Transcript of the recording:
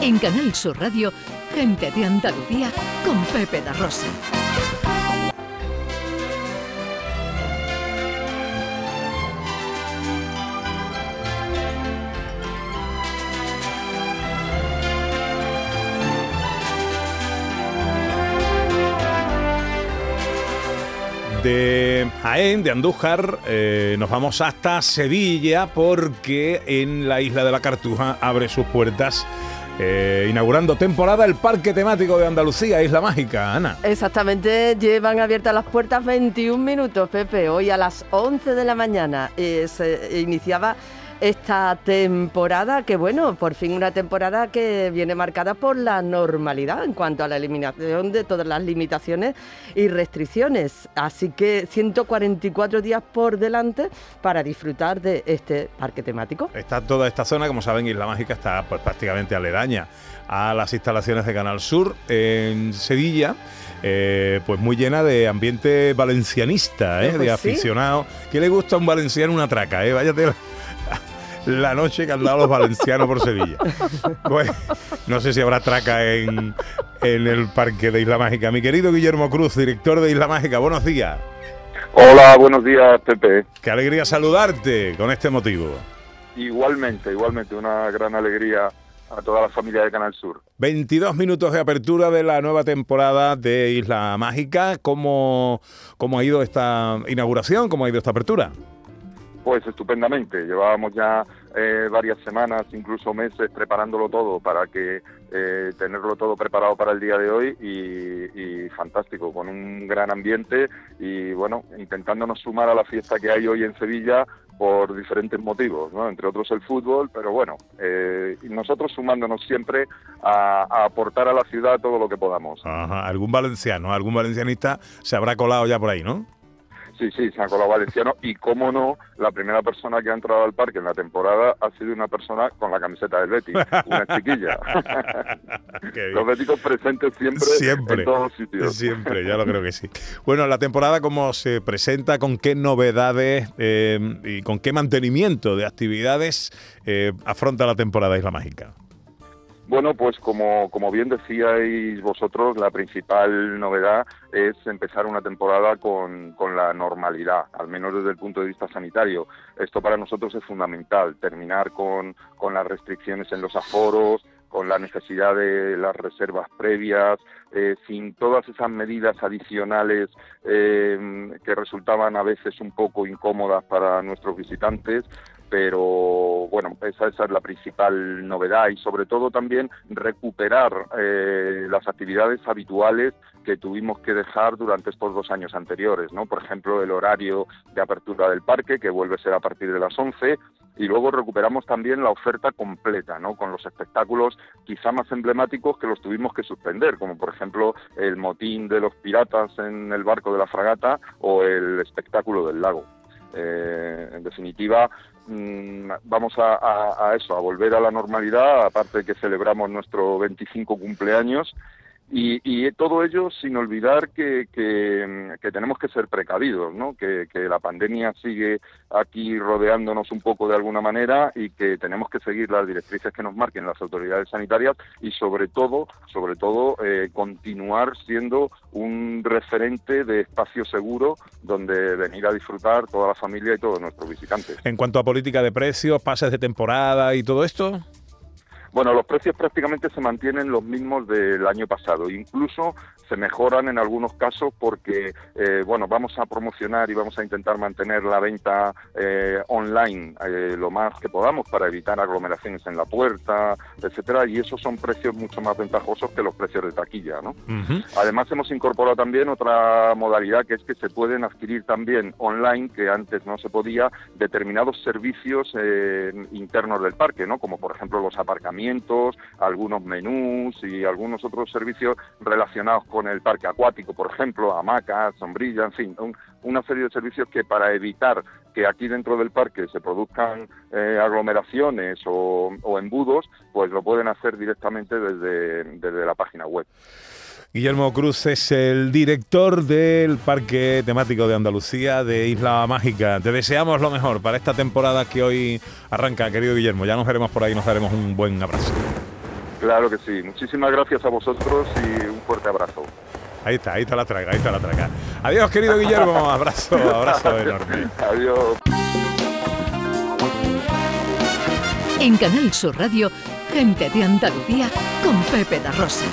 En Canal Sur Radio, gente de Andalucía con Pepe da Rosa. De Jaén, de Andújar, eh, nos vamos hasta Sevilla porque en la isla de la Cartuja abre sus puertas. Eh, inaugurando temporada el Parque Temático de Andalucía, Isla Mágica, Ana. Exactamente, llevan abiertas las puertas 21 minutos, Pepe. Hoy a las 11 de la mañana eh, se iniciaba esta temporada, que bueno, por fin una temporada que viene marcada por la normalidad en cuanto a la eliminación de todas las limitaciones y restricciones. Así que 144 días por delante para disfrutar de este parque temático. Está toda esta zona, como saben, Isla Mágica está pues, prácticamente aledaña a las instalaciones de Canal Sur en Sevilla. eh, pues muy llena de ambiente valencianista, ¿eh? Pues de sí. aficionados. ¿Qué le gusta a un valenciano una traca? ¿eh? Váyate la, noche que han dado los valencianos por Sevilla. Pues no sé si habrá traca en, en el parque de Isla Mágica. Mi querido Guillermo Cruz, director de Isla Mágica, buenos días. Hola, buenos días, Pepe. Qué alegría saludarte con este motivo. Igualmente, igualmente, una gran alegría a toda la familia de Canal Sur. 22 minutos de apertura de la nueva temporada de Isla Mágica. ¿Cómo, cómo ha ido esta inauguración? ¿Cómo ha ido esta apertura? Pues estupendamente, llevábamos ya eh, varias semanas, incluso meses, preparándolo todo para que eh, tenerlo todo preparado para el día de hoy y, fantástico, con un gran ambiente y bueno, intentándonos sumar a la fiesta que hay hoy en Sevilla por diferentes motivos, ¿no? entre otros el fútbol, pero bueno, eh, nosotros sumándonos siempre a, a aportar a la ciudad todo lo que podamos. Ajá, algún valenciano, algún valencianista se habrá colado ya por ahí, ¿no? Sí, sí, se ha colado Valenciano y cómo no, la primera persona que ha entrado al parque en la temporada ha sido una persona con la camiseta del Betis, una chiquilla. Los béticos presentes siempre, Siempre, en todos sitios. siempre, ya lo creo que sí. Bueno, la temporada, ¿cómo se presenta? ¿Con qué novedades eh, y con qué mantenimiento de actividades eh, afronta la temporada Isla Mágica? Bueno, pues como, como bien decíais vosotros, la principal novedad es empezar una temporada con, con la normalidad, al menos desde el punto de vista sanitario. Esto para nosotros es fundamental, terminar con, con las restricciones en los aforos, con la necesidad de las reservas previas, eh, sin todas esas medidas adicionales eh, que resultaban a veces un poco incómodas para nuestros visitantes, pero bueno, esa, esa es la principal novedad y sobre todo también recuperar eh, las actividades habituales que tuvimos que dejar durante estos dos años anteriores, ¿no? Por ejemplo, el horario de apertura del parque, que vuelve a ser a partir de las 11, y luego recuperamos también la oferta completa, ¿no? Con los espectáculos quizá más emblemáticos que los tuvimos que suspender, como por ejemplo el motín de los piratas en el barco de la fragata o el espectáculo del lago. Eh, en definitiva, mm, vamos a, a- a eso, a volver a la normalidad, aparte de que celebramos nuestro 25 cumpleaños. Y, y todo ello sin olvidar que, que, que tenemos que ser precavidos, ¿no? que, que la pandemia sigue aquí rodeándonos un poco de alguna manera y que tenemos que seguir las directrices que nos marquen las autoridades sanitarias y sobre todo, sobre todo, eh, continuar siendo un referente de espacio seguro donde venir a disfrutar toda la familia y todos nuestros visitantes. En cuanto a política de precios, pases de temporada y todo esto. Bueno, los precios prácticamente se mantienen los mismos del año pasado. Incluso se mejoran en algunos casos porque, eh, bueno, vamos a promocionar y vamos a intentar mantener la venta eh, online eh, lo más que podamos para evitar aglomeraciones en la puerta, etcétera. Y esos son precios mucho más ventajosos que los precios de taquilla, ¿no? Además hemos incorporado también otra modalidad que es que se pueden adquirir también online, que antes no se podía, determinados servicios eh, internos del parque, ¿no? Como por ejemplo los aparcamientos, algunos menús y algunos otros servicios relacionados con el parque acuático, por ejemplo, hamacas, sombrillas, en fin, un- una serie de servicios que para evitar que aquí dentro del parque se produzcan eh, aglomeraciones o, o embudos, pues lo pueden hacer directamente desde, desde la página web. Guillermo Cruz es el director del Parque Temático de Andalucía de Isla Mágica. Te deseamos lo mejor para esta temporada que hoy arranca, querido Guillermo. Ya nos veremos por ahí, nos daremos un buen abrazo. Claro que sí. Muchísimas gracias a vosotros y un fuerte abrazo. Ahí está, ahí está la traga, ahí está la traga. Adiós, querido Guillermo. Abrazo, abrazo enorme. Adiós. En Canal Sur Radio, gente de Andalucía con Pepe da Rosa.